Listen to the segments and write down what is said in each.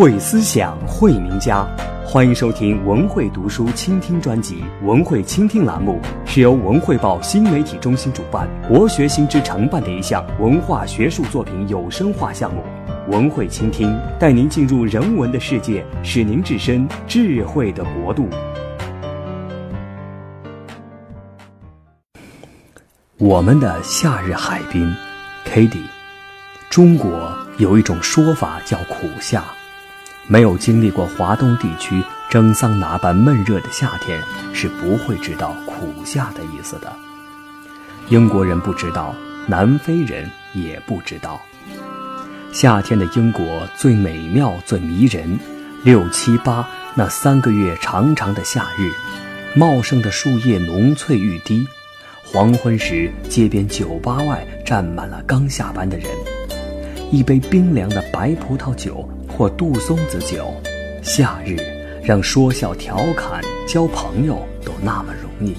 会思想，会名家。欢迎收听文汇读书倾听专辑。文汇倾听栏目是由文汇报新媒体中心主办，国学新知承办的一项文化学术作品有声化项目。文汇倾听带您进入人文的世界，使您置身智慧的国度。我们的夏日海滨 k d t 中国有一种说法叫苦夏。没有经历过华东地区蒸桑拿般闷热的夏天，是不会知道苦夏的意思的。英国人不知道，南非人也不知道。夏天的英国最美妙、最迷人，六七八那三个月长长的夏日，茂盛的树叶浓翠欲滴，黄昏时街边酒吧外站满了刚下班的人，一杯冰凉的白葡萄酒。或杜松子酒，夏日让说笑调侃、交朋友都那么容易。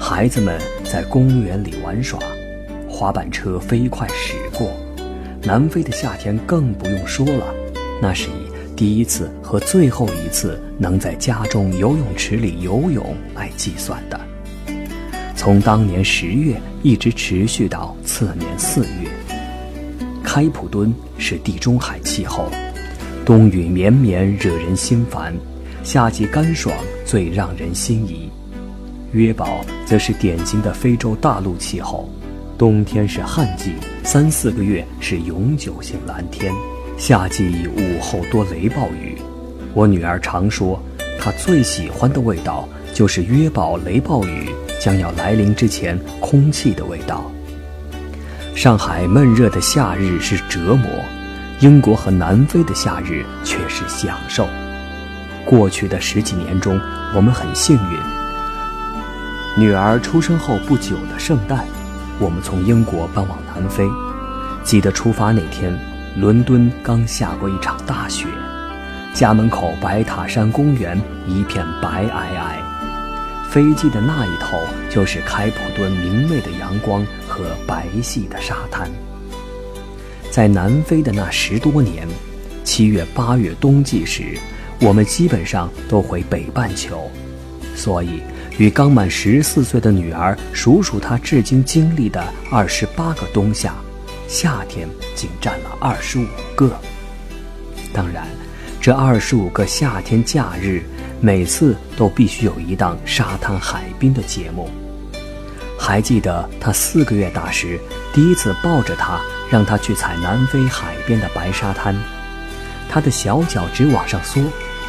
孩子们在公园里玩耍，滑板车飞快驶过。南非的夏天更不用说了，那是以第一次和最后一次能在家中游泳池里游泳来计算的。从当年十月一直持续到次年四月。开普敦是地中海气候，冬雨绵绵惹人心烦，夏季干爽最让人心仪。约堡则是典型的非洲大陆气候，冬天是旱季，三四个月是永久性蓝天，夏季午后多雷暴雨。我女儿常说，她最喜欢的味道就是约堡雷暴雨将要来临之前空气的味道。上海闷热的夏日是折磨，英国和南非的夏日却是享受。过去的十几年中，我们很幸运。女儿出生后不久的圣诞，我们从英国搬往南非。记得出发那天，伦敦刚下过一场大雪，家门口白塔山公园一片白皑皑。飞机的那一头就是开普敦明媚的阳光和白皙的沙滩。在南非的那十多年，七月八月冬季时，我们基本上都回北半球，所以与刚满十四岁的女儿数数她至今经历的二十八个冬夏，夏天竟占了二十五个。当然，这二十五个夏天假日。每次都必须有一档沙滩海滨的节目。还记得他四个月大时，第一次抱着他，让他去踩南非海边的白沙滩，他的小脚直往上缩，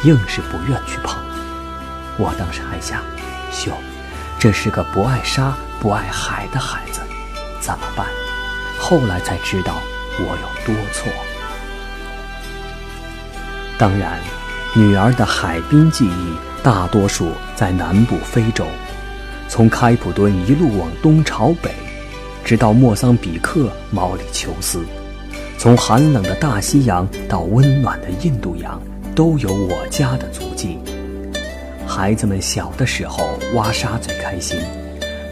硬是不愿去碰。我当时还想，秀，这是个不爱沙、不爱海的孩子，怎么办？后来才知道我有多错。当然。女儿的海滨记忆大多数在南部非洲，从开普敦一路往东朝北，直到莫桑比克、毛里求斯，从寒冷的大西洋到温暖的印度洋，都有我家的足迹。孩子们小的时候挖沙最开心，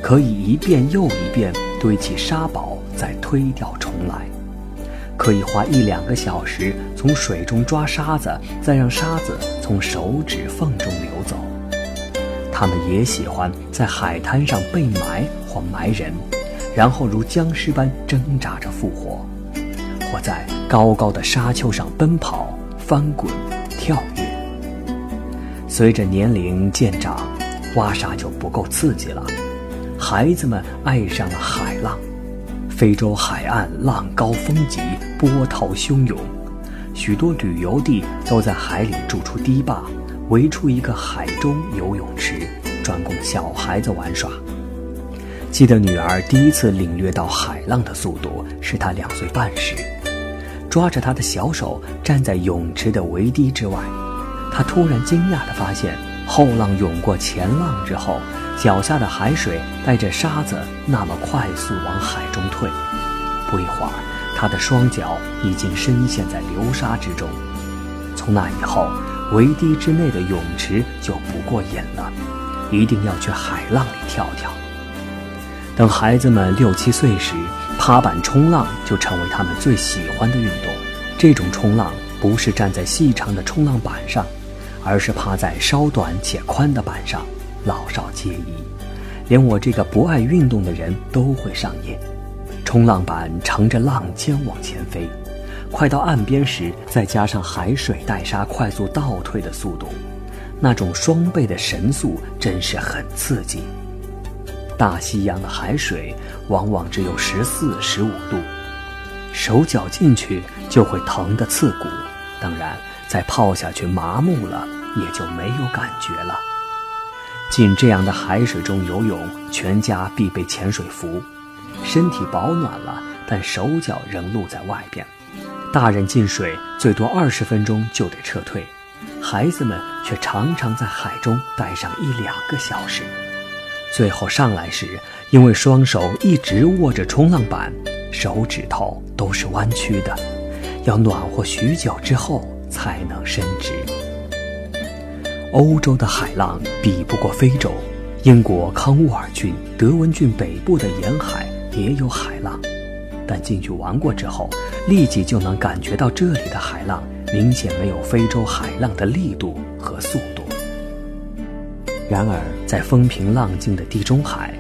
可以一遍又一遍堆起沙堡，再推掉重来。可以花一两个小时从水中抓沙子，再让沙子从手指缝中流走。他们也喜欢在海滩上被埋或埋人，然后如僵尸般挣扎着复活，或在高高的沙丘上奔跑、翻滚、跳跃。随着年龄渐长，挖沙就不够刺激了，孩子们爱上了海浪。非洲海岸浪高风急，波涛汹涌，许多旅游地都在海里筑出堤坝，围出一个海中游泳池，专供小孩子玩耍。记得女儿第一次领略到海浪的速度，是她两岁半时，抓着她的小手站在泳池的围堤之外，她突然惊讶地发现，后浪涌过前浪之后。脚下的海水带着沙子那么快速往海中退，不一会儿，他的双脚已经深陷在流沙之中。从那以后，围堤之内的泳池就不过瘾了，一定要去海浪里跳跳。等孩子们六七岁时，趴板冲浪就成为他们最喜欢的运动。这种冲浪不是站在细长的冲浪板上，而是趴在稍短且宽的板上，老少皆宜，连我这个不爱运动的人都会上瘾。冲浪板乘着浪尖往前飞，快到岸边时，再加上海水带沙快速倒退的速度，那种双倍的神速真是很刺激。大西洋的海水往往只有十四、十五度，手脚进去就会疼得刺骨。当然，再泡下去麻木了，也就没有感觉了。进这样的海水中游泳，全家必备潜水服，身体保暖了，但手脚仍露在外边。大人进水最多二十分钟就得撤退，孩子们却常常在海中待上一两个小时。最后上来时，因为双手一直握着冲浪板，手指头都是弯曲的，要暖和许久之后才能伸直。欧洲的海浪比不过非洲，英国康沃尔郡、德文郡北部的沿海也有海浪，但进去玩过之后，立即就能感觉到这里的海浪明显没有非洲海浪的力度和速度。然而，在风平浪静的地中海，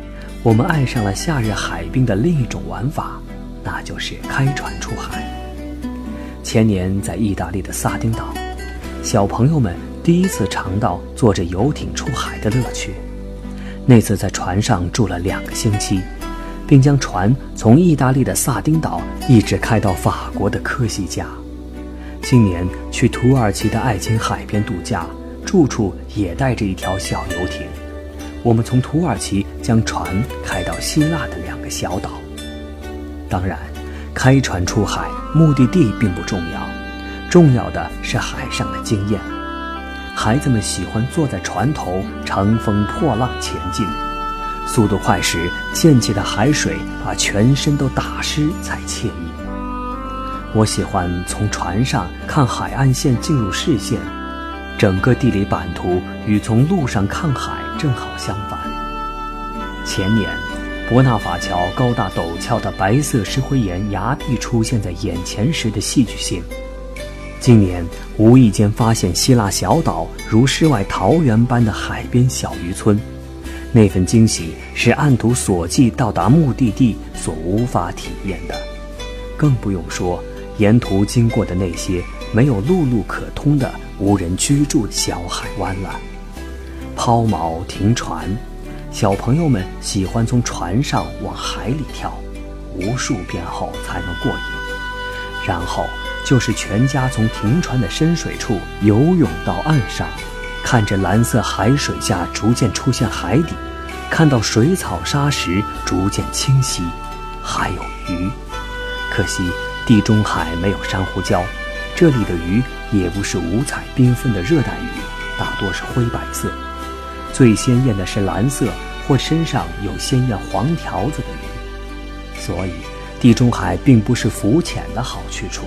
我们爱上了夏日海滨的另一种玩法，那就是开船出海。前年在意大利的萨丁岛，小朋友们第一次尝到坐着游艇出海的乐趣。那次在船上住了两个星期，并将船从意大利的萨丁岛一直开到法国的科西嘉。今年去土耳其的爱琴海边度假。住处也带着一条小游艇，我们从土耳其将船开到希腊的两个小岛。当然，开船出海目的地并不重要，重要的是海上的经验。孩子们喜欢坐在船头乘风破浪前进，速度快时，溅起的海水把全身都打湿才惬意。我喜欢从船上看海岸线进入视线。整个地理版图与从路上看海正好相反。前年，伯纳法桥高大陡峭的白色石灰岩崖壁出现在眼前时的戏剧性；今年，无意间发现希腊小岛如世外桃源般的海边小渔村，那份惊喜是按图索骥到达目的地所无法体验的。更不用说沿途经过的那些没有陆路可通的。无人居住的小海湾了，抛锚停船，小朋友们喜欢从船上往海里跳，无数遍后才能过瘾。然后就是全家从停船的深水处游泳到岸上，看着蓝色海水下逐渐出现海底，看到水草沙石逐渐清晰，还有鱼。可惜地中海没有珊瑚礁。这里的鱼也不是五彩缤纷的热带鱼，大多是灰白色，最鲜艳的是蓝色或身上有鲜艳黄条子的鱼。所以，地中海并不是浮潜的好去处，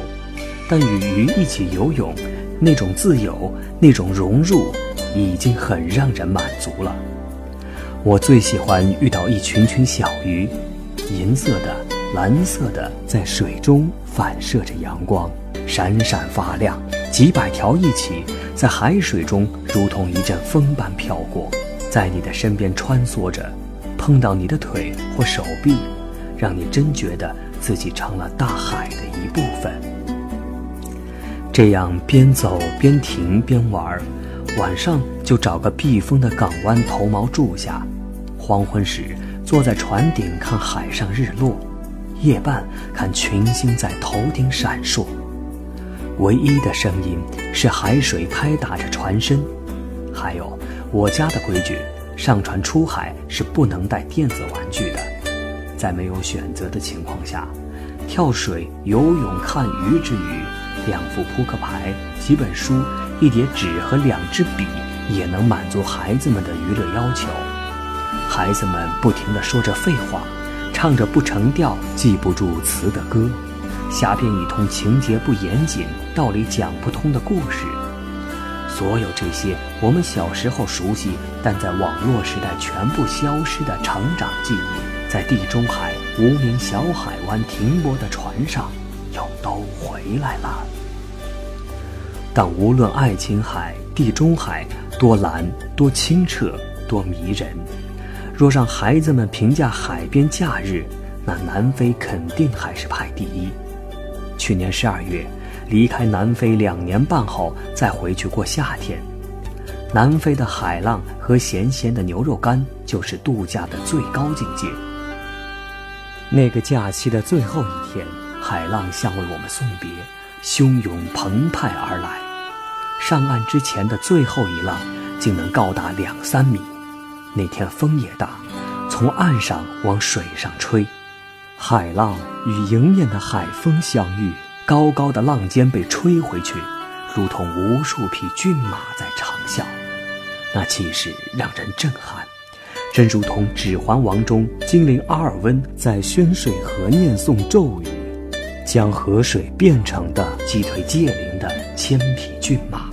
但与鱼一起游泳，那种自由，那种融入，已经很让人满足了。我最喜欢遇到一群群小鱼，银色的、蓝色的，在水中反射着阳光。闪闪发亮，几百条一起在海水中，如同一阵风般飘过，在你的身边穿梭着，碰到你的腿或手臂，让你真觉得自己成了大海的一部分。这样边走边停边玩，晚上就找个避风的港湾头锚住下，黄昏时坐在船顶看海上日落，夜半看群星在头顶闪烁。唯一的声音是海水拍打着船身，还有我家的规矩：上船出海是不能带电子玩具的。在没有选择的情况下，跳水、游泳、看鱼之余，两副扑克牌、几本书、一叠纸和两支笔也能满足孩子们的娱乐要求。孩子们不停地说着废话，唱着不成调、记不住词的歌。瞎编一通情节不严谨、道理讲不通的故事，所有这些我们小时候熟悉，但在网络时代全部消失的成长记忆，在地中海无名小海湾停泊的船上，又都回来了。但无论爱琴海、地中海多蓝、多清澈、多迷人，若让孩子们评价海边假日，那南非肯定还是排第一。去年十二月，离开南非两年半后，再回去过夏天。南非的海浪和咸咸的牛肉干，就是度假的最高境界。那个假期的最后一天，海浪像为我们送别，汹涌澎湃而来。上岸之前的最后一浪，竟能高达两三米。那天风也大，从岸上往水上吹，海浪与迎面的海风相遇，高高的浪尖被吹回去。如同无数匹骏马在长啸，那气势让人震撼，真如同《指环王》中精灵阿尔温在宣水河念诵咒语，将河水变成的击退戒灵的千匹骏马，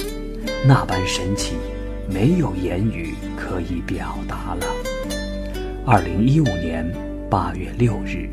那般神奇，没有言语可以表达了。二零一五年八月六日。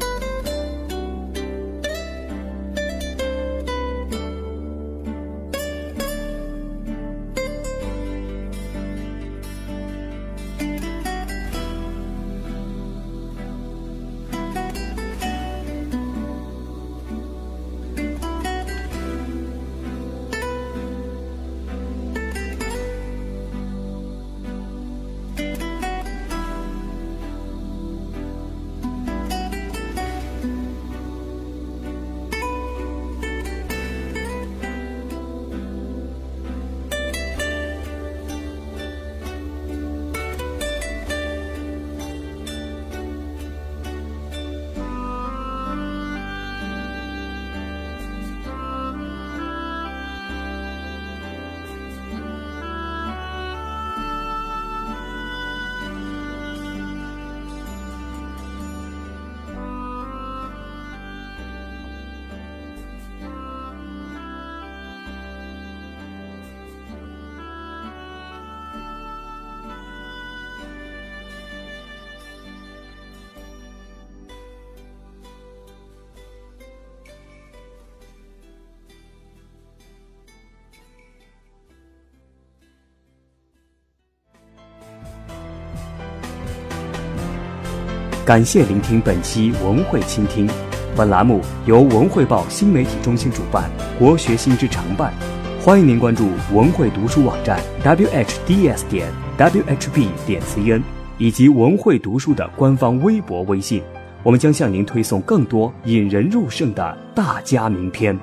感谢聆听本期文汇倾听，本栏目由文汇报新媒体中心主办，国学新知承办。欢迎您关注文汇读书网站 whds 点 whb 点 cn 以及文汇读书的官方微博、微信，我们将向您推送更多引人入胜的大家名篇。